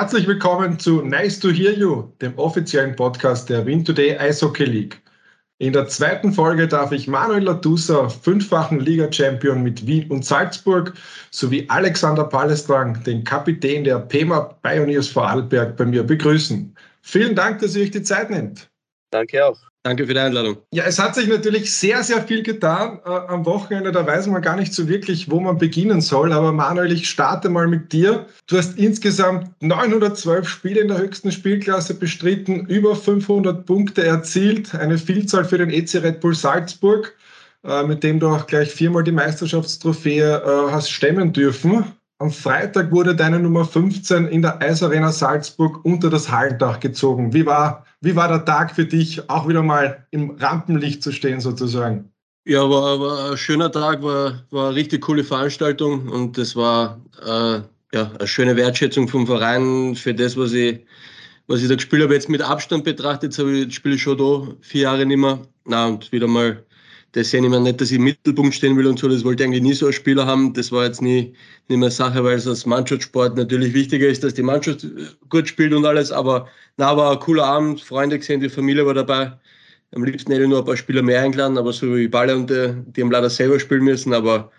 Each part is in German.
Herzlich willkommen zu Nice to Hear You, dem offiziellen Podcast der Win Today Eishockey League. In der zweiten Folge darf ich Manuel Latusa, fünffachen Liga-Champion mit Wien und Salzburg, sowie Alexander Palestrang, den Kapitän der PEMA Pioneers Vorarlberg, bei mir begrüßen. Vielen Dank, dass ihr euch die Zeit nehmt. Danke auch. Danke für die Einladung. Ja, es hat sich natürlich sehr, sehr viel getan äh, am Wochenende. Da weiß man gar nicht so wirklich, wo man beginnen soll. Aber Manuel, ich starte mal mit dir. Du hast insgesamt 912 Spiele in der höchsten Spielklasse bestritten, über 500 Punkte erzielt, eine Vielzahl für den EC Red Bull Salzburg, äh, mit dem du auch gleich viermal die Meisterschaftstrophäe äh, hast stemmen dürfen. Am Freitag wurde deine Nummer 15 in der Eisarena Salzburg unter das Hallendach gezogen. Wie war, wie war der Tag für dich, auch wieder mal im Rampenlicht zu stehen sozusagen? Ja, war, war ein schöner Tag, war, war eine richtig coole Veranstaltung und das war äh, ja, eine schöne Wertschätzung vom Verein für das, was ich, was ich da gespielt habe. Jetzt mit Abstand betrachtet, habe ich, spiele ich schon da vier Jahre nicht mehr. Na, und wieder mal das sehe ich mir nicht, dass ich im Mittelpunkt stehen will und so. Das wollte ich eigentlich nie so als Spieler haben. Das war jetzt nie, nie mehr Sache, weil es als Mannschaftssport natürlich wichtiger ist, dass die Mannschaft gut spielt und alles. Aber na, war ein cooler Abend, Freunde gesehen, die Familie war dabei. Am liebsten hätte ich nur ein paar Spieler mehr eingeladen, aber so wie Balle und die, die haben leider selber spielen müssen. Aber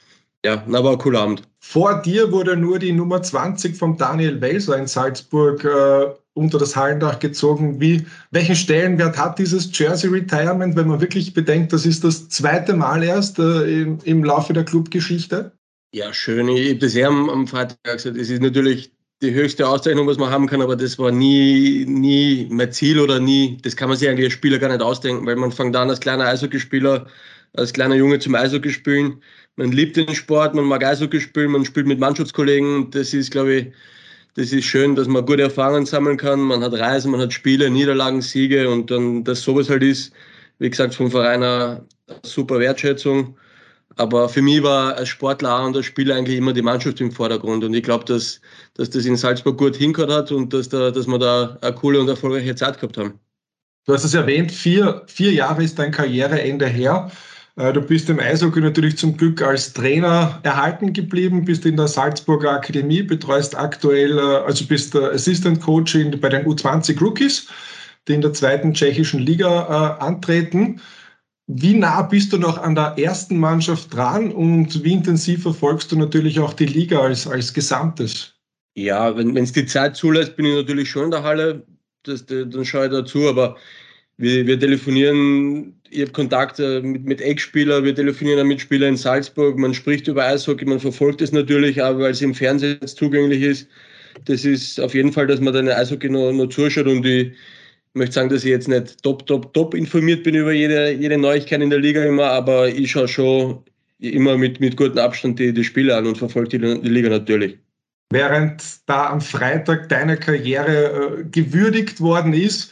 ja, na, war ein cooler Abend. Vor dir wurde nur die Nummer 20 von Daniel Welser in Salzburg äh, unter das Hallendach gezogen. Wie, welchen Stellenwert hat dieses Jersey Retirement, wenn man wirklich bedenkt, das ist das zweite Mal erst äh, im, im, Laufe der Clubgeschichte? Ja, schön. Ich habe das ja am, am Freitag gesagt. Es ist natürlich die höchste Auszeichnung, was man haben kann, aber das war nie, nie mein Ziel oder nie, das kann man sich eigentlich als Spieler gar nicht ausdenken, weil man fängt an als kleiner Eishockeyspieler, als kleiner Junge zum Eishockey spielen. Man liebt den Sport, man mag Eishockey spielen, man spielt mit Mannschaftskollegen. Das ist, glaube ich, das ist schön, dass man gute Erfahrungen sammeln kann. Man hat Reisen, man hat Spiele, Niederlagen, Siege und dann, dass sowas halt ist, wie gesagt, vom Verein eine super Wertschätzung. Aber für mich war als Sportler und als Spieler eigentlich immer die Mannschaft im Vordergrund. Und ich glaube, dass, dass das in Salzburg gut hingehört hat und dass, da, dass wir da eine coole und erfolgreiche Zeit gehabt haben. Du hast es erwähnt, vier, vier Jahre ist dein Karriereende her. Äh, du bist im Eishockey natürlich zum Glück als Trainer erhalten geblieben, bist in der Salzburger Akademie, betreust aktuell, äh, also bist Assistant Coach bei den U20 Rookies, die in der zweiten tschechischen Liga äh, antreten. Wie nah bist du noch an der ersten Mannschaft dran und wie intensiv verfolgst du natürlich auch die Liga als, als Gesamtes? Ja, wenn es die Zeit zulässt, bin ich natürlich schon in der Halle, das, dann schaue ich dazu, aber wir, wir telefonieren, ich habe Kontakt mit, mit Ex-Spielern, wir telefonieren mit Spielern in Salzburg, man spricht über Eishockey, man verfolgt es natürlich, aber weil es im Fernsehen zugänglich ist, das ist auf jeden Fall, dass man dann Eishockey noch, noch zuschaut und ich möchte sagen, dass ich jetzt nicht top, top, top informiert bin über jede, jede Neuigkeit in der Liga immer, aber ich schaue schon immer mit, mit gutem Abstand die, die Spiele an und verfolge die, die Liga natürlich. Während da am Freitag deine Karriere äh, gewürdigt worden ist,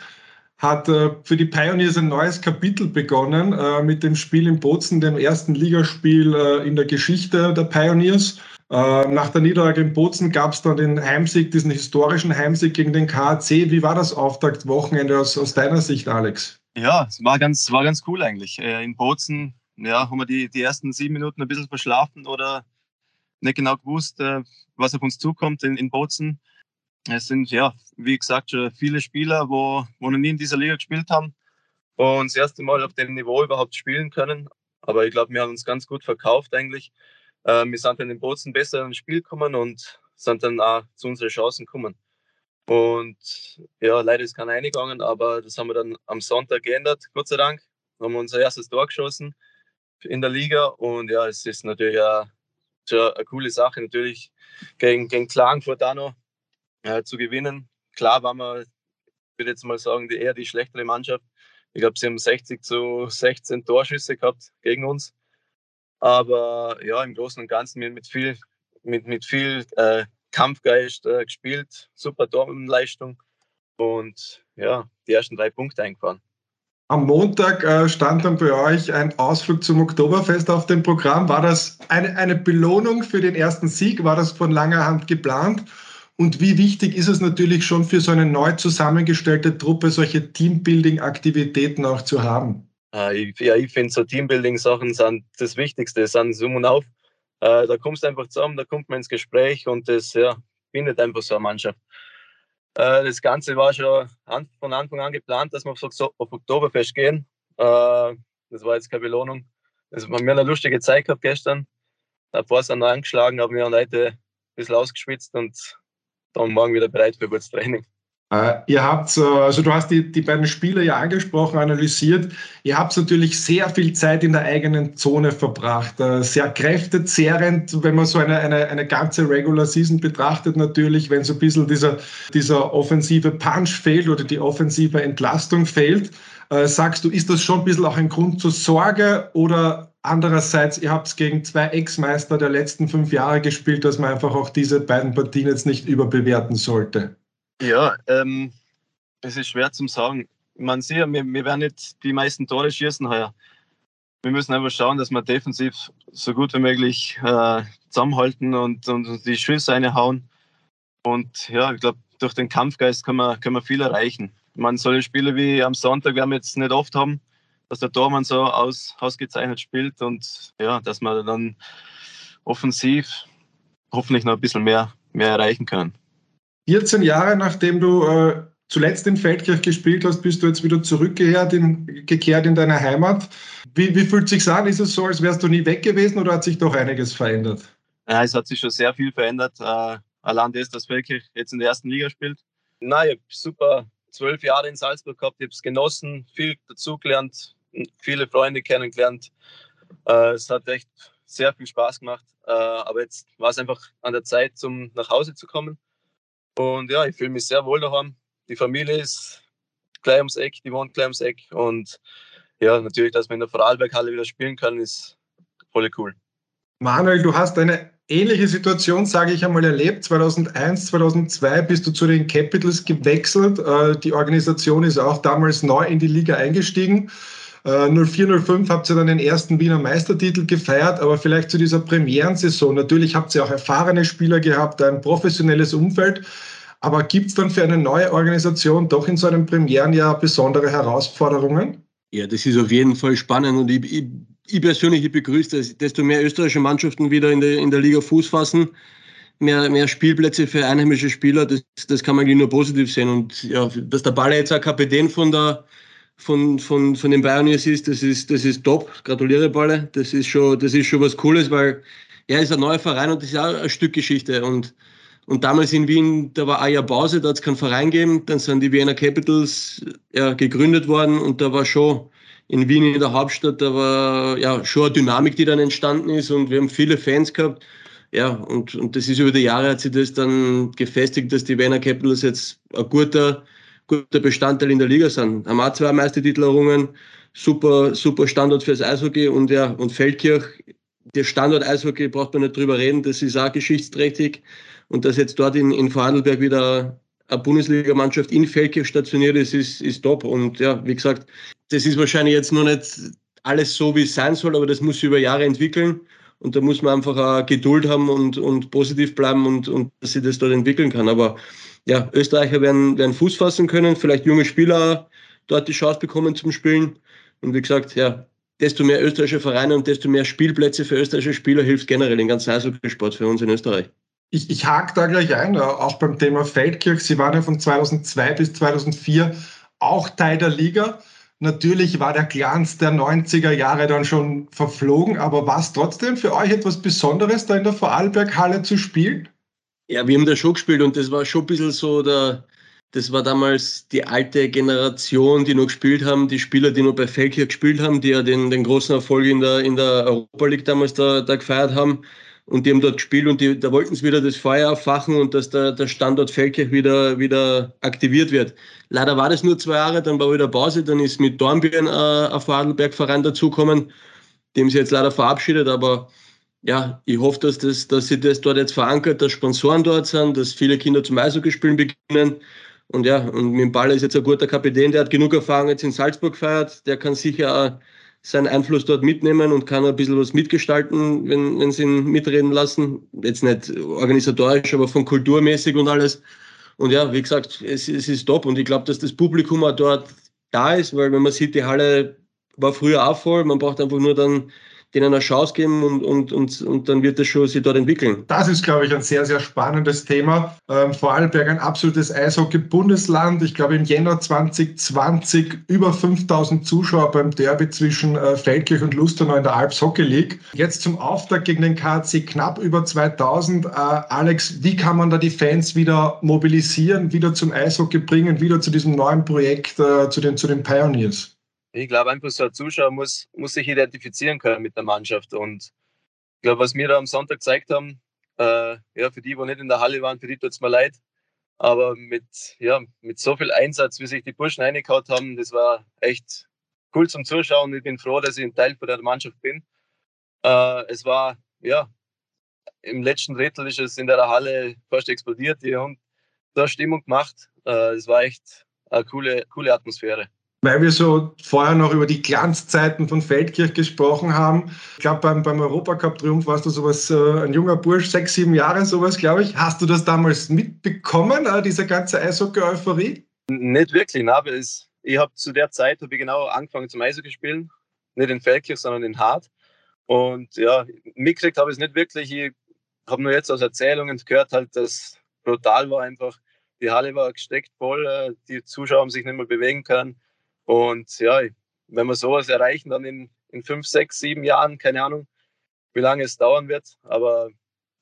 hat äh, für die Pioneers ein neues Kapitel begonnen äh, mit dem Spiel in Bozen, dem ersten Ligaspiel äh, in der Geschichte der Pioneers. Nach der Niederlage in Bozen gab es dann den Heimsieg, diesen historischen Heimsieg gegen den KAC. Wie war das Auftaktwochenende aus, aus deiner Sicht, Alex? Ja, es war ganz, war ganz cool eigentlich. In Bozen ja, haben wir die, die ersten sieben Minuten ein bisschen verschlafen oder nicht genau gewusst, was auf uns zukommt in, in Bozen. Es sind ja, wie gesagt, schon viele Spieler, wo, wo noch nie in dieser Liga gespielt haben und das erste Mal auf dem Niveau überhaupt spielen können. Aber ich glaube, wir haben uns ganz gut verkauft eigentlich. Äh, wir sind dann in Bozen besser ins Spiel gekommen und sind dann auch zu unseren Chancen gekommen. Und ja, leider ist keiner eingegangen, aber das haben wir dann am Sonntag geändert, Gott sei Dank. Haben wir unser erstes Tor geschossen in der Liga und ja, es ist natürlich eine, eine coole Sache, natürlich gegen, gegen Klagenfurt auch noch äh, zu gewinnen. Klar waren wir, ich würde jetzt mal sagen, die, eher die schlechtere Mannschaft. Ich glaube, sie haben 60 zu 16 Torschüsse gehabt gegen uns. Aber ja, im Großen und Ganzen mit viel, mit, mit viel äh, Kampfgeist äh, gespielt, super Torleistung und ja, die ersten drei Punkte eingefahren. Am Montag äh, stand dann bei euch ein Ausflug zum Oktoberfest auf dem Programm. War das eine, eine Belohnung für den ersten Sieg? War das von langer Hand geplant? Und wie wichtig ist es natürlich schon für so eine neu zusammengestellte Truppe, solche Teambuilding-Aktivitäten auch zu haben? Äh, ja, ich finde so Teambuilding-Sachen sind das Wichtigste, sind Summ und Auf. Äh, da kommst du einfach zusammen, da kommt man ins Gespräch und das ja, bindet einfach so eine Mannschaft. Äh, das Ganze war schon von Anfang an geplant, dass wir auf, Oktoberfest gehen. Äh, das war jetzt keine Belohnung. Wir haben eine lustige Zeit gehabt gestern. Ein paar sind noch angeschlagen, aber wir haben heute ein bisschen ausgeschwitzt und dann morgen wieder bereit für gutes Training. Äh, ihr habt, also du hast die, die beiden Spiele ja angesprochen, analysiert. Ihr habt natürlich sehr viel Zeit in der eigenen Zone verbracht. Äh, sehr kräftezehrend, wenn man so eine, eine, eine ganze Regular Season betrachtet, natürlich, wenn so ein bisschen dieser, dieser offensive Punch fehlt oder die offensive Entlastung fehlt. Äh, sagst du, ist das schon ein bisschen auch ein Grund zur Sorge oder andererseits, ihr habt gegen zwei Ex-Meister der letzten fünf Jahre gespielt, dass man einfach auch diese beiden Partien jetzt nicht überbewerten sollte? Ja, ähm, es ist schwer zu sagen. Man sieht, wir, wir werden nicht die meisten Tore schießen heuer. Wir müssen einfach schauen, dass wir defensiv so gut wie möglich äh, zusammenhalten und, und die Schüsse reinhauen. Und ja, ich glaube, durch den Kampfgeist kann man, kann man viel erreichen. Man solche Spiele wie am Sonntag werden wir jetzt nicht oft haben, dass der Tormann so aus, ausgezeichnet spielt und ja, dass wir dann offensiv hoffentlich noch ein bisschen mehr, mehr erreichen können. 14 Jahre nachdem du äh, zuletzt in Feldkirch gespielt hast, bist du jetzt wieder zurückgekehrt in, gekehrt in deine Heimat. Wie, wie fühlt es sich an? Ist es so, als wärst du nie weg gewesen oder hat sich doch einiges verändert? Ja, es hat sich schon sehr viel verändert. Äh, allein das, dass Feldkirch jetzt in der ersten Liga spielt. Nein, ich habe super zwölf Jahre in Salzburg gehabt, ich habe es genossen, viel dazugelernt, viele Freunde kennengelernt. Äh, es hat echt sehr viel Spaß gemacht. Äh, aber jetzt war es einfach an der Zeit, um nach Hause zu kommen. Und ja, ich fühle mich sehr wohl daheim. Die Familie ist gleich ums Eck, die wohnt gleich ums Eck. Und ja, natürlich, dass wir in der Vorarlberghalle wieder spielen können, ist voll cool. Manuel, du hast eine ähnliche Situation, sage ich einmal, erlebt. 2001, 2002 bist du zu den Capitals gewechselt. Äh, die Organisation ist auch damals neu in die Liga eingestiegen. 0405 äh, habt ihr dann den ersten Wiener Meistertitel gefeiert, aber vielleicht zu dieser Premierensaison. Natürlich habt ihr auch erfahrene Spieler gehabt, ein professionelles Umfeld. Aber gibt es dann für eine neue Organisation doch in so einem Premierenjahr besondere Herausforderungen? Ja, das ist auf jeden Fall spannend und ich, ich, ich persönlich begrüße das. Desto mehr österreichische Mannschaften wieder in der, in der Liga Fuß fassen, mehr, mehr Spielplätze für einheimische Spieler, das, das kann man eigentlich nur positiv sehen. Und ja, dass der Ball jetzt auch Kapitän von der, von, von, von den Pioneers ist, das ist, das ist top. Gratuliere, Balle. Das ist schon, das ist schon was Cooles, weil er ist ein neuer Verein und das ist auch ein Stück Geschichte. Und, und damals in Wien, da war auch ja Pause, da hat es keinen Verein gegeben. Dann sind die Wiener Capitals ja, gegründet worden und da war schon in Wien in der Hauptstadt, da war ja schon eine Dynamik, die dann entstanden ist und wir haben viele Fans gehabt. Ja, und, und das ist über die Jahre hat sich das dann gefestigt, dass die Wiener Capitals jetzt ein guter, guter Bestandteil in der Liga sind. Haben zwei Meistertitel errungen, super, super Standort fürs Eishockey und ja, und Feldkirch, der Standort Eishockey braucht man nicht drüber reden, das ist auch geschichtsträchtig. Und dass jetzt dort in, in Vorarlberg wieder eine Bundesligamannschaft in Feldkirch stationiert ist, ist, ist top. Und ja, wie gesagt, das ist wahrscheinlich jetzt noch nicht alles so, wie es sein soll, aber das muss sich über Jahre entwickeln. Und da muss man einfach auch Geduld haben und, und positiv bleiben und, und dass sich das dort entwickeln kann. Aber ja, Österreicher werden, werden Fuß fassen können, vielleicht junge Spieler dort die Chance bekommen zum Spielen. Und wie gesagt, ja, desto mehr österreichische Vereine und desto mehr Spielplätze für österreichische Spieler hilft generell den ganzen Eishockeysport für uns in Österreich. Ich, ich hake da gleich ein, auch beim Thema Feldkirch. Sie waren ja von 2002 bis 2004 auch Teil der Liga. Natürlich war der Glanz der 90er Jahre dann schon verflogen, aber war es trotzdem für euch etwas Besonderes, da in der Vorarlberg-Halle zu spielen? Ja, wir haben da schon gespielt und das war schon ein bisschen so der, das war damals die alte Generation, die noch gespielt haben, die Spieler, die noch bei Feldkirch gespielt haben, die ja den, den großen Erfolg in der, in der Europa League damals da, da gefeiert haben. Und die haben dort gespielt und die, da wollten sie wieder das Feuer auffachen und dass der, der Standort Feldkirch wieder, wieder aktiviert wird. Leider war das nur zwei Jahre, dann war wieder Pause, dann ist mit Dornbirn äh, ein Vorarlberg-Verein dazugekommen, dem sie jetzt leider verabschiedet, aber ja, ich hoffe, dass, das, dass sich das dort jetzt verankert, dass Sponsoren dort sind, dass viele Kinder zum Eishockeyspielen beginnen. Und ja, und mit dem Ball ist jetzt ein guter Kapitän, der hat genug Erfahrung jetzt in Salzburg gefeiert, der kann sicher auch seinen Einfluss dort mitnehmen und kann ein bisschen was mitgestalten, wenn, wenn sie ihn mitreden lassen. Jetzt nicht organisatorisch, aber von kulturmäßig und alles. Und ja, wie gesagt, es, es ist top und ich glaube, dass das Publikum auch dort da ist, weil wenn man sieht, die Halle war früher auch voll, man braucht einfach nur dann denen eine Chance geben und, und, und, und dann wird das schon sich dort entwickeln. Das ist, glaube ich, ein sehr, sehr spannendes Thema. Ähm, Vorarlberg ein absolutes Eishockey-Bundesland. Ich glaube, im Jänner 2020 über 5000 Zuschauer beim Derby zwischen äh, Feldkirch und Lustenau in der Alps Hockey League. Jetzt zum Auftakt gegen den KC knapp über 2000. Äh, Alex, wie kann man da die Fans wieder mobilisieren, wieder zum Eishockey bringen, wieder zu diesem neuen Projekt, äh, zu, den, zu den Pioneers? Ich glaube einfach, so ein Zuschauer muss, muss sich identifizieren können mit der Mannschaft. Und ich glaube, was wir da am Sonntag gezeigt haben, äh, ja, für die, die nicht in der Halle waren, für die tut es mir leid. Aber mit, ja, mit so viel Einsatz, wie sich die Burschen reingehauen haben, das war echt cool zum Zuschauen. Ich bin froh, dass ich ein Teil von der Mannschaft bin. Äh, es war, ja, im letzten Drittel ist es in der Halle fast explodiert. Die haben da Stimmung gemacht. Äh, es war echt eine coole, coole Atmosphäre weil wir so vorher noch über die Glanzzeiten von Feldkirch gesprochen haben. Ich glaube, beim, beim Europacup-Triumph warst du sowas, äh, ein junger Bursch, sechs, sieben Jahre, sowas, glaube ich. Hast du das damals mitbekommen, äh, diese ganze Eishockey-Euphorie? Nicht wirklich, nein, ich habe zu der Zeit habe ich genau angefangen zum Eishockey spielen. Nicht in Feldkirch, sondern in Hart. Und ja, mitgekriegt habe ich es nicht wirklich. Ich habe nur jetzt aus Erzählungen gehört, halt, dass brutal war einfach. Die Halle war gesteckt voll, äh, die Zuschauer haben sich nicht mehr bewegen können. Und ja, wenn wir sowas erreichen, dann in, in fünf, sechs, sieben Jahren, keine Ahnung, wie lange es dauern wird. Aber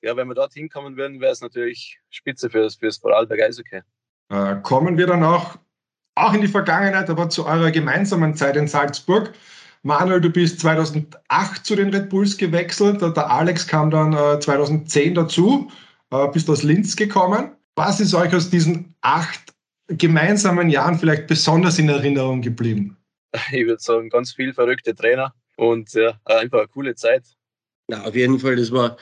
ja, wenn wir dorthin kommen würden, wäre es natürlich spitze für das, für das Vorarlberg Eishockey. Äh, kommen wir dann auch, auch in die Vergangenheit, aber zu eurer gemeinsamen Zeit in Salzburg. Manuel, du bist 2008 zu den Red Bulls gewechselt. Der Alex kam dann äh, 2010 dazu, äh, bist aus Linz gekommen. Was ist euch aus diesen acht gemeinsamen Jahren vielleicht besonders in Erinnerung geblieben? Ich würde sagen, ganz viel verrückte Trainer und ja, einfach eine coole Zeit. Ja, auf jeden Fall, das war,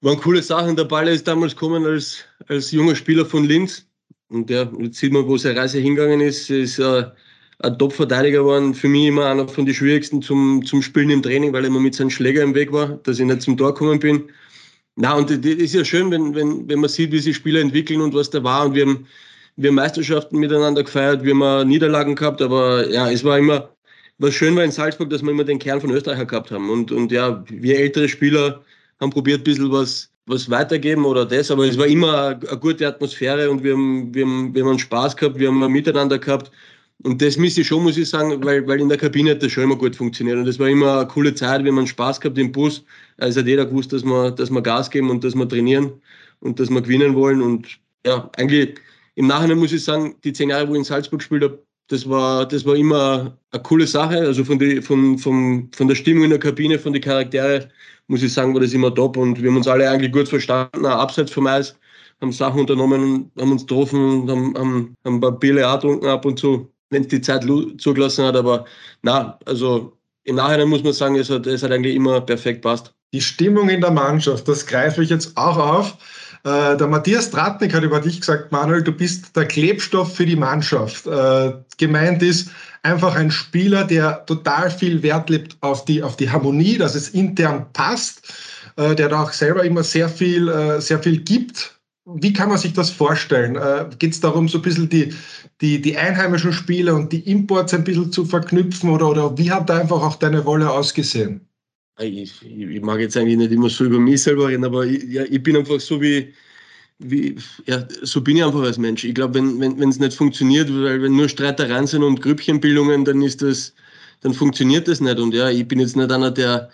waren coole Sachen. Der Ball ist damals gekommen als, als junger Spieler von Linz. Und ja, jetzt sieht man, wo seine Reise hingegangen ist. ist äh, ein Top-Verteidiger geworden. Für mich immer einer von den schwierigsten zum, zum Spielen im Training, weil er immer mit seinem Schläger im Weg war, dass ich nicht zum Tor gekommen bin. Na, und das ist ja schön, wenn, wenn, wenn man sieht, wie sich Spieler entwickeln und was da war. Und wir haben wir Meisterschaften miteinander gefeiert, wir haben Niederlagen gehabt, aber ja, es war immer, was schön war in Salzburg, dass wir immer den Kern von Österreicher gehabt haben. Und, und ja, wir ältere Spieler haben probiert, ein bisschen was, was weitergeben oder das, aber es war immer eine, gute Atmosphäre und wir haben, wir, haben, wir haben Spaß gehabt, wir haben Miteinander gehabt. Und das misse ich schon, muss ich sagen, weil, weil in der Kabine hat das schon immer gut funktioniert. Und das war immer eine coole Zeit, wir haben Spaß gehabt im Bus. Also hat jeder gewusst, dass wir, dass wir Gas geben und dass wir trainieren und dass wir gewinnen wollen. Und ja, eigentlich im Nachhinein muss ich sagen, die zehn Jahre, wo ich in Salzburg gespielt habe, das war, das war immer eine coole Sache. Also von, die, von, von, von der Stimmung in der Kabine, von den Charaktere, muss ich sagen, war das immer top. Und wir haben uns alle eigentlich gut verstanden, auch abseits vom Eis, haben Sachen unternommen, haben uns getroffen, haben, haben, haben ein paar Biele auch getrunken ab und zu, wenn es die Zeit zugelassen hat. Aber na, also im Nachhinein muss man sagen, es hat, es hat eigentlich immer perfekt passt. Die Stimmung in der Mannschaft, das greife ich jetzt auch auf. Äh, der Matthias Tratnik hat über dich gesagt, Manuel, du bist der Klebstoff für die Mannschaft. Äh, gemeint ist einfach ein Spieler, der total viel Wert legt auf die, auf die Harmonie, dass es intern passt, äh, der da auch selber immer sehr viel, äh, sehr viel gibt. Wie kann man sich das vorstellen? Äh, Geht es darum, so ein bisschen die, die, die einheimischen Spieler und die Imports ein bisschen zu verknüpfen oder, oder wie hat da einfach auch deine Rolle ausgesehen? Ich, ich, mag jetzt eigentlich nicht immer so über mich selber reden, aber ich, ja, ich bin einfach so wie, wie, ja, so bin ich einfach als Mensch. Ich glaube, wenn es wenn, nicht funktioniert, weil wenn nur Streitereien sind und Grüppchenbildungen, dann ist das, dann funktioniert das nicht. Und ja, ich bin jetzt nicht einer, der,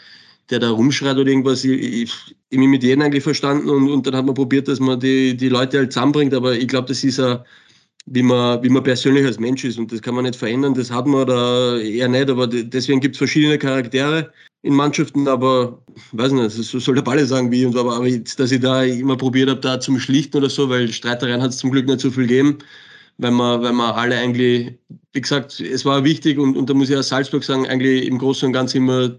der da rumschreit oder irgendwas. Ich, ich, ich bin mit jedem eigentlich verstanden und, und dann hat man probiert, dass man die, die Leute halt zusammenbringt. Aber ich glaube, das ist ein, wie man, wie man persönlich als Mensch ist und das kann man nicht verändern. Das hat man da eher nicht, aber deswegen gibt es verschiedene Charaktere in Mannschaften, aber weiß nicht, so soll der Ball sagen wie und aber, jetzt, dass ich da immer probiert habe, da zum Schlichten oder so, weil Streitereien hat es zum Glück nicht so viel gegeben, weil wir, weil wir alle eigentlich, wie gesagt, es war wichtig und, und da muss ich aus Salzburg sagen, eigentlich im Großen und Ganzen immer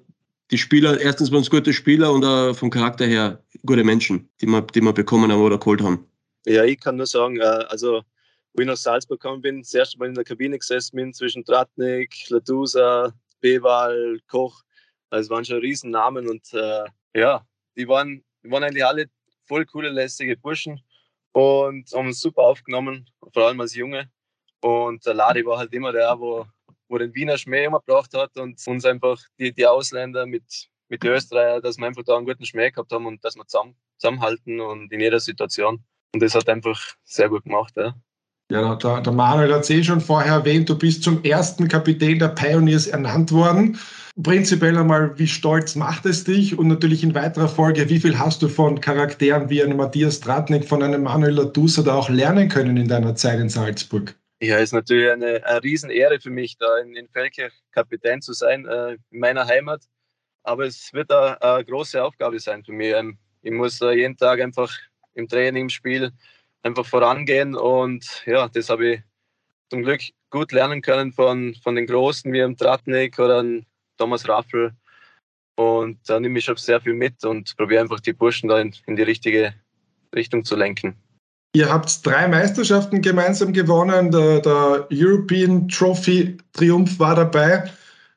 die Spieler, erstens waren es gute Spieler und auch vom Charakter her gute Menschen, die wir, die wir bekommen haben oder geholt haben. Ja, ich kann nur sagen, äh, also wo ich nach Salzburg gekommen bin, das erste Mal in der Kabine gesessen bin zwischen Tratnik, Ladusa, Bewal, Koch also waren schon Riesennamen und äh, ja, die waren, die waren eigentlich alle voll coole, lässige Burschen und haben uns super aufgenommen, vor allem als Junge. Und der Ladi war halt immer der, wo, wo den Wiener Schmäh immer gebracht hat und uns einfach die, die Ausländer mit, mit den Österreichern, dass wir einfach da einen guten Schmäh gehabt haben und dass wir zusammen, zusammenhalten und in jeder Situation. Und das hat einfach sehr gut gemacht. Ja. Ja, der, der Manuel hat es eh schon vorher erwähnt, du bist zum ersten Kapitän der Pioneers ernannt worden. Prinzipiell einmal, wie stolz macht es dich? Und natürlich in weiterer Folge, wie viel hast du von Charakteren wie einem Matthias Tratnik, von einem Manuel Latusa da auch lernen können in deiner Zeit in Salzburg? Ja, ist natürlich eine, eine Riesenehre für mich, da in, in Feldkirch Kapitän zu sein, äh, in meiner Heimat. Aber es wird eine, eine große Aufgabe sein für mich. Ähm, ich muss äh, jeden Tag einfach im Training, im Spiel einfach vorangehen. Und ja, das habe ich zum Glück gut lernen können von, von den Großen wie dem Tratnik oder Thomas Raffel. Und da nehme ich schon sehr viel mit und probiere einfach die Burschen da in, in die richtige Richtung zu lenken. Ihr habt drei Meisterschaften gemeinsam gewonnen. Der, der European Trophy Triumph war dabei.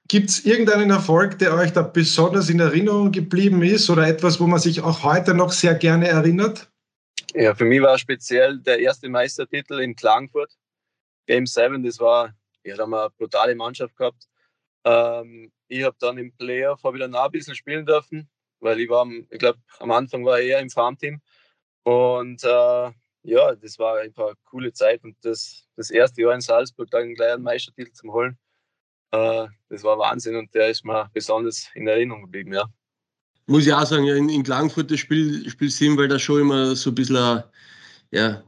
Gibt es irgendeinen Erfolg, der euch da besonders in Erinnerung geblieben ist oder etwas, wo man sich auch heute noch sehr gerne erinnert? Ja, für mich war speziell der erste Meistertitel in Klagenfurt. Game 7, das war, ja, da haben wir eine brutale Mannschaft gehabt. Ähm, ich habe dann im Playoff wieder noch ein bisschen spielen dürfen, weil ich war, ich glaube, am Anfang war ich eher im Farmteam. Und äh, ja, das war einfach eine coole Zeit. Und das, das erste Jahr in Salzburg dann gleich einen Meistertitel zu holen, äh, das war Wahnsinn und der ist mir besonders in Erinnerung geblieben, ja muss ich auch sagen, in, in Klagenfurt das Spiel, Spiel 7, weil da schon immer so ein bisschen, ja,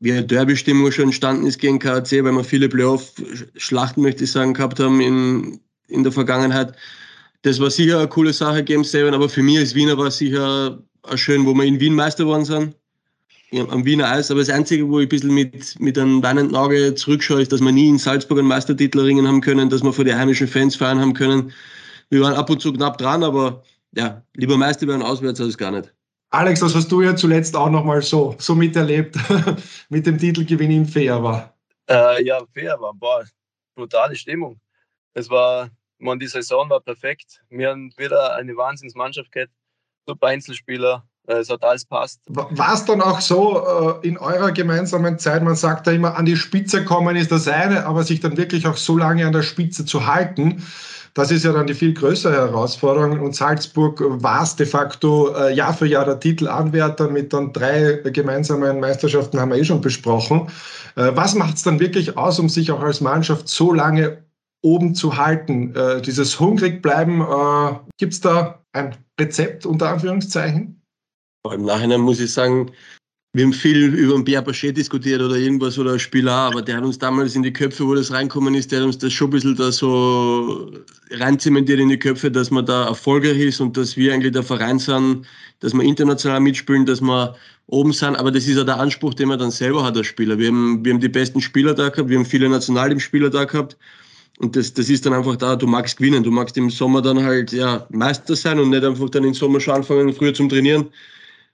wie eine Derby-Stimmung schon entstanden ist gegen KAC, weil wir viele Playoff-Schlachten, möchte ich sagen, gehabt haben in, in der Vergangenheit. Das war sicher eine coole Sache, Game 7, aber für mich als Wiener war es sicher schön, wo wir in Wien Meister geworden sind, am Wiener Eis. Aber das Einzige, wo ich ein bisschen mit, mit einem weinenden Auge zurückschaue, ist, dass wir nie in Salzburg einen Meistertitel erringen haben können, dass wir vor den heimischen Fans feiern haben können. Wir waren ab und zu knapp dran, aber ja, lieber Meister werden auswärts als gar nicht. Alex, das hast du ja zuletzt auch nochmal so, so miterlebt mit dem Titelgewinn in Fair war. Äh, ja, Fair war, boah, brutale Stimmung. Es war, man, die Saison war perfekt. Wir haben wieder eine Wahnsinnsmannschaft gehabt, super Einzelspieler, äh, es hat alles passt. War es dann auch so äh, in eurer gemeinsamen Zeit, man sagt da immer, an die Spitze kommen ist das eine, aber sich dann wirklich auch so lange an der Spitze zu halten, das ist ja dann die viel größere Herausforderung. Und Salzburg war es de facto äh, Jahr für Jahr der Titelanwärter mit dann drei gemeinsamen Meisterschaften, haben wir eh schon besprochen. Äh, was macht es dann wirklich aus, um sich auch als Mannschaft so lange oben zu halten? Äh, dieses hungrig bleiben, gibt es da ein Rezept unter Anführungszeichen? Im Nachhinein muss ich sagen, wir haben viel über den Pierre Bachet diskutiert oder irgendwas oder Spieler, aber der hat uns damals in die Köpfe, wo das reinkommen ist, der hat uns das schon ein bisschen da so reinzementiert in die Köpfe, dass man da erfolgreich ist und dass wir eigentlich der Verein sind, dass wir international mitspielen, dass wir oben sind. Aber das ist ja der Anspruch, den man dann selber hat als Spieler. Wir haben, wir haben die besten Spieler da gehabt, wir haben viele Nationalteamspieler da gehabt. Und das, das ist dann einfach da, du magst gewinnen. Du magst im Sommer dann halt ja, Meister sein und nicht einfach dann im Sommer schon anfangen, früher zum Trainieren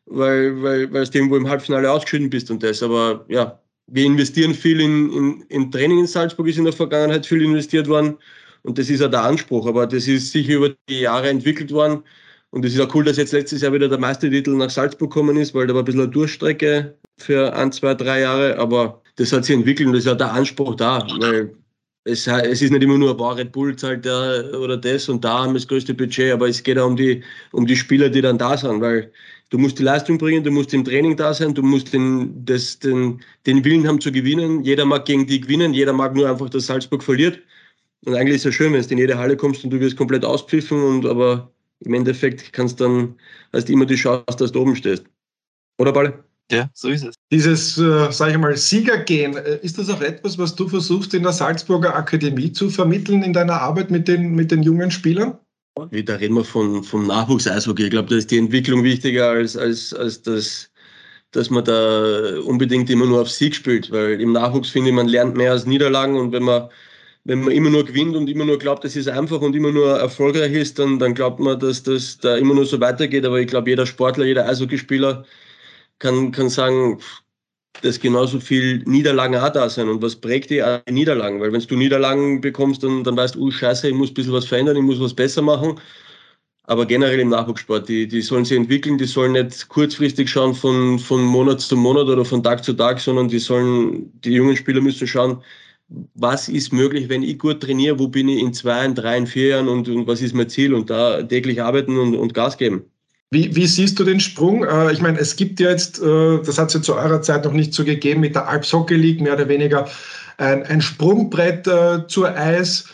weil, weil, weil du irgendwo im Halbfinale ausgeschieden bist und das. Aber ja, wir investieren viel in, in, in Training in Salzburg, ist in der Vergangenheit viel investiert worden und das ist ja der Anspruch. Aber das ist sicher über die Jahre entwickelt worden und es ist auch cool, dass jetzt letztes Jahr wieder der Meistertitel nach Salzburg gekommen ist, weil da war ein bisschen eine Durchstrecke für ein, zwei, drei Jahre, aber das hat sich entwickelt und das ist ja der Anspruch da, weil es, es ist nicht immer nur, wow, Red Bull zahlt da oder das und da haben wir das größte Budget, aber es geht auch um die, um die Spieler, die dann da sind, weil Du musst die Leistung bringen, du musst im Training da sein, du musst den, das, den, den Willen haben zu gewinnen. Jeder mag gegen die gewinnen, jeder mag nur einfach, dass Salzburg verliert. Und eigentlich ist es ja schön, wenn du in jede Halle kommst und du wirst komplett auspfiffen, und, aber im Endeffekt kannst dann, hast du immer die Chance, dass du oben stehst. Oder Balle? Ja, so ist es. Dieses, äh, sage ich mal, Siegergehen, äh, ist das auch etwas, was du versuchst in der Salzburger Akademie zu vermitteln in deiner Arbeit mit den, mit den jungen Spielern? Da reden wir von, vom Nachwuchs-Eishockey. Ich glaube, da ist die Entwicklung wichtiger, als, als, als das, dass man da unbedingt immer nur auf Sieg spielt. Weil im Nachwuchs finde ich, man lernt mehr als Niederlagen und wenn man, wenn man immer nur gewinnt und immer nur glaubt, das ist einfach und immer nur erfolgreich ist, dann, dann glaubt man, dass das da immer nur so weitergeht. Aber ich glaube, jeder Sportler, jeder Eishockeyspieler kann, kann sagen, dass genauso viel Niederlagen auch da sind. Und was prägt die Niederlagen? Weil wenn du Niederlagen bekommst, dann, dann weißt du, oh scheiße, ich muss ein bisschen was verändern, ich muss was besser machen. Aber generell im Nachwuchssport, die, die sollen sich entwickeln, die sollen nicht kurzfristig schauen von, von Monat zu Monat oder von Tag zu Tag, sondern die sollen, die jungen Spieler müssen schauen, was ist möglich, wenn ich gut trainiere, wo bin ich in zwei, in drei, in vier Jahren und, und was ist mein Ziel und da täglich arbeiten und, und Gas geben. Wie, wie, siehst du den Sprung? Äh, ich meine, es gibt ja jetzt, äh, das hat es ja zu eurer Zeit noch nicht so gegeben, mit der Alps Hockey League mehr oder weniger ein, ein Sprungbrett äh, zur Eis.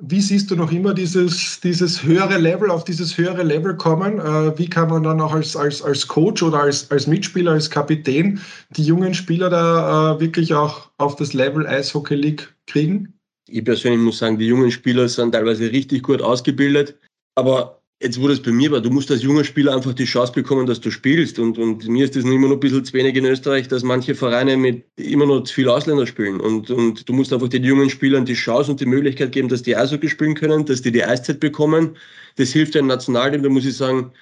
Wie siehst du noch immer dieses, dieses höhere Level, auf dieses höhere Level kommen? Wie kann man dann auch als, als, als Coach oder als, als Mitspieler, als Kapitän die jungen Spieler da wirklich auch auf das Level Eishockey League kriegen? Ich persönlich muss sagen, die jungen Spieler sind teilweise richtig gut ausgebildet. Aber Jetzt, wo das bei mir war, du musst als junger Spieler einfach die Chance bekommen, dass du spielst. Und, und mir ist das immer noch ein bisschen zu wenig in Österreich, dass manche Vereine mit immer noch zu viel Ausländer spielen. Und, und du musst einfach den jungen Spielern die Chance und die Möglichkeit geben, dass die Eishockey spielen können, dass die die Eiszeit bekommen. Das hilft einem Nationalteam. Da muss ich sagen,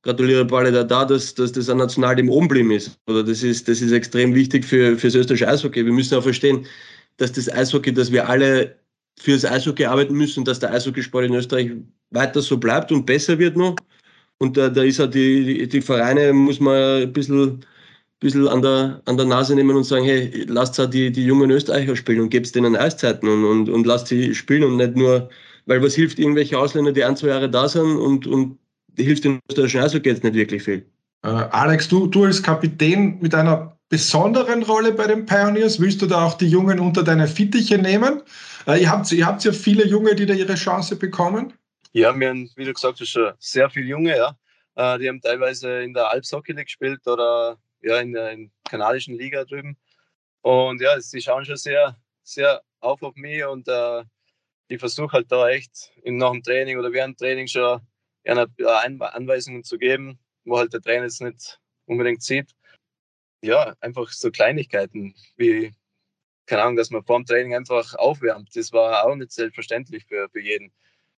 gratuliere Balle da, da dass, dass das ein Nationalteam oben geblieben ist. Oder das ist, das ist extrem wichtig für, für das österreichische Eishockey. Wir müssen auch verstehen, dass das Eishockey, dass wir alle fürs Eishockey arbeiten müssen, dass der Eishockeysport in Österreich weiter so bleibt und besser wird noch. Und da, da ist auch die, die Vereine, muss man ein bisschen, bisschen an, der, an der Nase nehmen und sagen, hey, lasst auch die, die jungen Österreicher spielen und gebt denen Eiszeiten und, und, und lasst sie spielen und nicht nur, weil was hilft irgendwelche Ausländer, die ein, zwei Jahre da sind und, und hilft den österreichischen Eishockey jetzt nicht wirklich viel. Äh, Alex, du, du als Kapitän mit einer besonderen Rolle bei den Pioneers, willst du da auch die Jungen unter deine Fittiche nehmen? Äh, ihr, habt, ihr habt ja viele Junge, die da ihre Chance bekommen. Ja, wir haben, wie du gesagt hast, schon sehr viele Junge, ja. Äh, die haben teilweise in der Alps League gespielt oder ja, in der in kanadischen Liga drüben. Und ja, sie schauen schon sehr, sehr auf auf mich und äh, ich versuche halt da echt in, nach dem Training oder während dem Training schon eine Anweisungen zu geben, wo halt der Trainer jetzt nicht unbedingt sieht. Ja, einfach so Kleinigkeiten wie, keine Ahnung, dass man vor dem Training einfach aufwärmt. Das war auch nicht selbstverständlich für, für jeden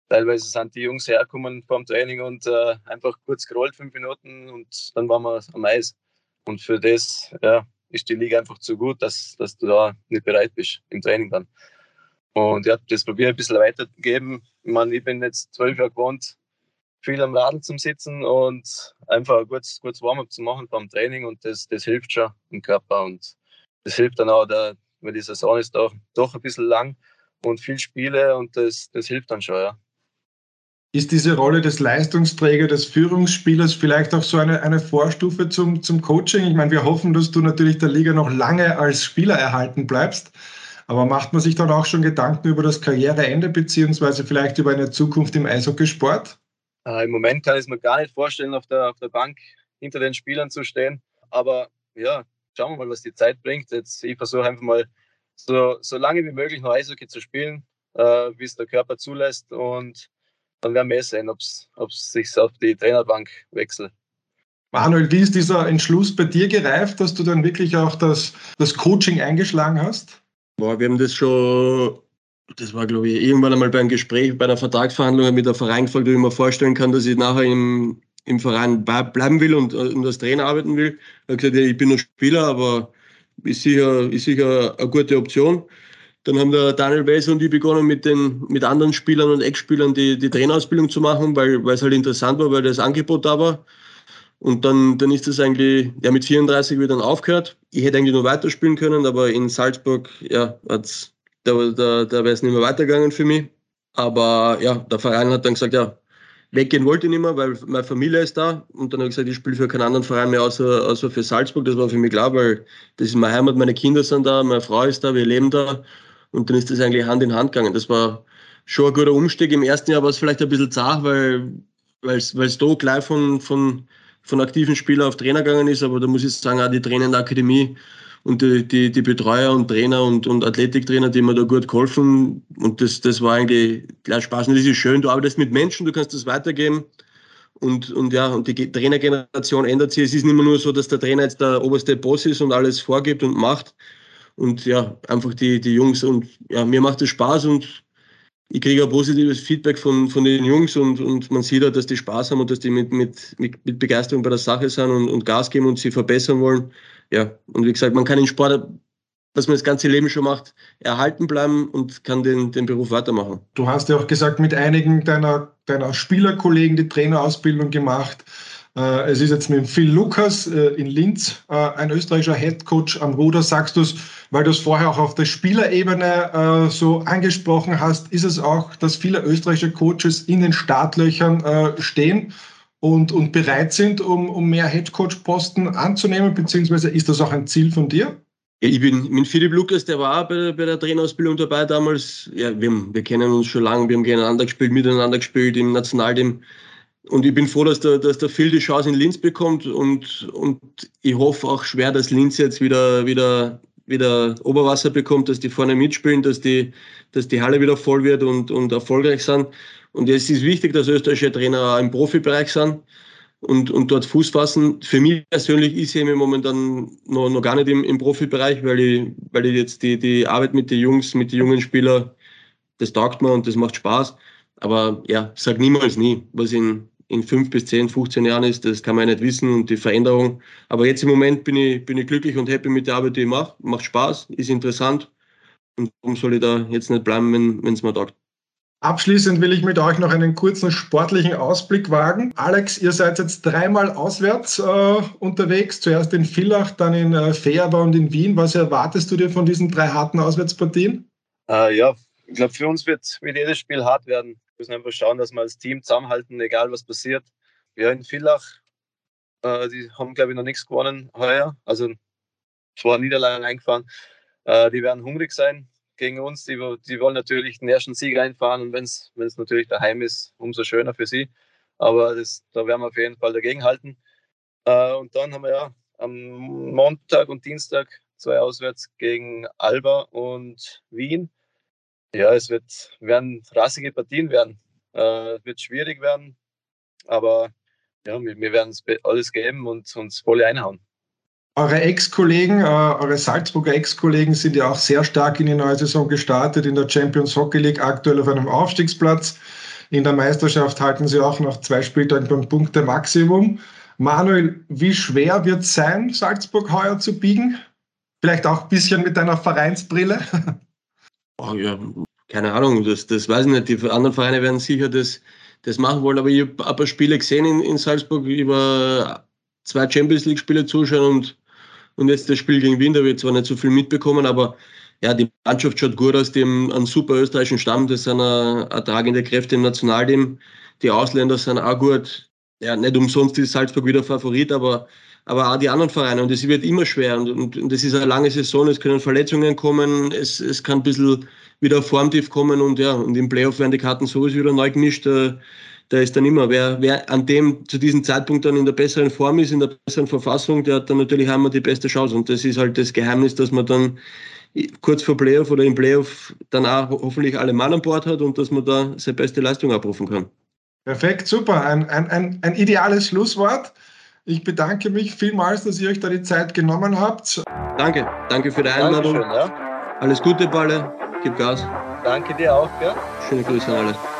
teilweise sind die Jungs hergekommen vom Training und äh, einfach kurz gerollt, fünf Minuten und dann waren wir am Eis. Und für das ja, ist die Liga einfach zu gut, dass, dass du da nicht bereit bist im Training dann. Und ja, das probiere ich ein bisschen weiterzugeben. Ich meine, ich bin jetzt zwölf Jahre gewohnt, viel am Radl zum Sitzen und einfach ein gutes Warm-up zu machen beim Training und das, das hilft schon im Körper und das hilft dann auch, der, weil die Saison ist doch, doch ein bisschen lang und viel Spiele und das, das hilft dann schon, ja ist diese Rolle des Leistungsträgers, des Führungsspielers vielleicht auch so eine, eine Vorstufe zum, zum Coaching? Ich meine, wir hoffen, dass du natürlich der Liga noch lange als Spieler erhalten bleibst. Aber macht man sich dann auch schon Gedanken über das Karriereende beziehungsweise vielleicht über eine Zukunft im Eishockeysport? Äh, Im Moment kann ich es mir gar nicht vorstellen, auf der, auf der Bank hinter den Spielern zu stehen. Aber ja, schauen wir mal, was die Zeit bringt. Jetzt, ich versuche einfach mal so, so lange wie möglich noch Eishockey zu spielen, äh, wie es der Körper zulässt. Und dann werden wir sehen, ob es sich auf die Trainerbank wechselt. Manuel, wie ist dieser Entschluss bei dir gereift, dass du dann wirklich auch das, das Coaching eingeschlagen hast? Boah, wir haben das schon, das war glaube ich irgendwann einmal beim Gespräch, bei einer Vertragsverhandlung mit der Verein gefragt, ob ich mir vorstellen kann, dass ich nachher im, im Verein bleiben will und, und als Trainer arbeiten will. Ich habe gesagt, ja, ich bin nur Spieler, aber ist sicher, ist sicher eine gute Option. Dann haben der Daniel Weiß und ich begonnen, mit, den, mit anderen Spielern und Ex-Spielern die, die Trainerausbildung zu machen, weil, es halt interessant war, weil das Angebot da war. Und dann, dann ist das eigentlich, ja, mit 34 wieder dann aufgehört. Ich hätte eigentlich nur weiterspielen können, aber in Salzburg, ja, hat's, da, da, da wäre es nicht mehr weitergegangen für mich. Aber ja, der Verein hat dann gesagt, ja, weggehen wollte ich nicht mehr, weil meine Familie ist da. Und dann habe ich gesagt, ich spiele für keinen anderen Verein mehr außer, außer für Salzburg. Das war für mich klar, weil das ist meine Heimat, meine Kinder sind da, meine Frau ist da, wir leben da. Und dann ist das eigentlich Hand in Hand gegangen. Das war schon ein guter Umstieg. Im ersten Jahr war es vielleicht ein bisschen zart, weil es da gleich von, von, von aktiven Spielern auf Trainer gegangen ist. Aber da muss ich sagen, auch die Trainer in der Akademie und die, die, die Betreuer und Trainer und, und Athletiktrainer, die mir da gut geholfen. Und das, das war eigentlich gleich Spaß. Und das ist schön. Du arbeitest mit Menschen, du kannst das weitergeben. Und, und ja, und die Trainergeneration ändert sich. Es ist nicht mehr nur so, dass der Trainer jetzt der oberste Boss ist und alles vorgibt und macht, und ja, einfach die, die Jungs und ja, mir macht es Spaß und ich kriege ein positives Feedback von, von den Jungs und, und man sieht auch, dass die Spaß haben und dass die mit, mit, mit Begeisterung bei der Sache sind und, und Gas geben und sie verbessern wollen. Ja, und wie gesagt, man kann in Sport, was man das ganze Leben schon macht, erhalten bleiben und kann den, den Beruf weitermachen. Du hast ja auch gesagt, mit einigen deiner, deiner Spielerkollegen die Trainerausbildung gemacht. Äh, es ist jetzt mit Phil Lukas äh, in Linz äh, ein österreichischer Headcoach am Ruder. Sagst du es, weil du es vorher auch auf der Spielerebene so angesprochen hast, ist es auch, dass viele österreichische Coaches in den Startlöchern stehen und, und bereit sind, um, um mehr Headcoach-Posten anzunehmen, beziehungsweise ist das auch ein Ziel von dir? Ich bin mit Philipp Lukas, der war bei, bei der Trainerausbildung dabei damals. Ja, wir, wir kennen uns schon lange, wir haben gegeneinander gespielt, miteinander gespielt im Nationalteam. Und ich bin froh, dass der, dass der Phil die Chance in Linz bekommt und, und ich hoffe auch schwer, dass Linz jetzt wieder, wieder, wieder Oberwasser bekommt, dass die vorne mitspielen, dass die, dass die Halle wieder voll wird und, und erfolgreich sind. Und es ist wichtig, dass österreichische Trainer im Profibereich sind und, und dort Fuß fassen. Für mich persönlich ist ich momentan noch, noch gar nicht im, im Profibereich, weil ich, weil ich jetzt die, die Arbeit mit den Jungs, mit den jungen Spielern, das taugt mir und das macht Spaß. Aber ja, sag niemals nie, was in, in fünf bis zehn, 15 Jahren ist, das kann man ja nicht wissen und die Veränderung. Aber jetzt im Moment bin ich, bin ich glücklich und happy mit der Arbeit, die ich mache. Macht Spaß, ist interessant. Und warum soll ich da jetzt nicht bleiben, wenn es mir taugt? Abschließend will ich mit euch noch einen kurzen sportlichen Ausblick wagen. Alex, ihr seid jetzt dreimal auswärts äh, unterwegs, zuerst in Villach, dann in äh, Feaber und in Wien. Was erwartest du dir von diesen drei harten Auswärtspartien? Äh, ja, ich glaube, für uns wird, wird jedes Spiel hart werden. Wir müssen einfach schauen, dass wir als Team zusammenhalten, egal was passiert. Ja, in Villach, äh, die haben, glaube ich, noch nichts gewonnen heuer. Also zwei Niederlagen eingefahren. Äh, die werden hungrig sein gegen uns. Die, die wollen natürlich den ersten Sieg einfahren und wenn es natürlich daheim ist, umso schöner für sie. Aber das, da werden wir auf jeden Fall dagegen halten. Äh, und dann haben wir ja am Montag und Dienstag zwei auswärts gegen Alba und Wien. Ja, es wird, werden rassige Partien werden. Äh, wird schwierig werden, aber ja, wir, wir werden alles geben und uns voll einhauen. Eure Ex-Kollegen, äh, eure Salzburger Ex-Kollegen sind ja auch sehr stark in die neue Saison gestartet in der Champions Hockey League, aktuell auf einem Aufstiegsplatz. In der Meisterschaft halten sie auch nach zwei Spieltagen beim Punkte-Maximum. Manuel, wie schwer wird es sein, Salzburg heuer zu biegen? Vielleicht auch ein bisschen mit deiner Vereinsbrille? Oh ja, keine Ahnung, das, das weiß ich nicht. Die anderen Vereine werden sicher das, das machen wollen, aber ich habe ein paar Spiele gesehen in, in Salzburg über zwei Champions League-Spiele zuschauen und und jetzt das Spiel gegen Wien, da wird zwar nicht so viel mitbekommen, aber ja, die Mannschaft schaut gut aus, haben einen super österreichischen Stamm, das sind eine, eine tragende Kräfte im Nationalteam. Die Ausländer sind auch gut. Ja, nicht umsonst ist Salzburg wieder Favorit, aber, aber auch die anderen Vereine. Und es wird immer schwer. Und, und, und das ist eine lange Saison, es können Verletzungen kommen, es, es kann ein bisschen wieder Formtief kommen und ja, und im Playoff werden die Karten sowieso wieder neu gemischt. Äh, da ist dann immer, wer, wer an dem zu diesem Zeitpunkt dann in der besseren Form ist, in der besseren Verfassung, der hat dann natürlich einmal die beste Chance. Und das ist halt das Geheimnis, dass man dann kurz vor Playoff oder im Playoff dann auch hoffentlich alle Mann an Bord hat und dass man da seine beste Leistung abrufen kann. Perfekt, super. Ein, ein, ein, ein ideales Schlusswort. Ich bedanke mich vielmals, dass ihr euch da die Zeit genommen habt. Danke, danke für die Einladung. Ja. Alles Gute, Balle. Gib Gas. Danke dir auch. Ja. Schöne Grüße an alle.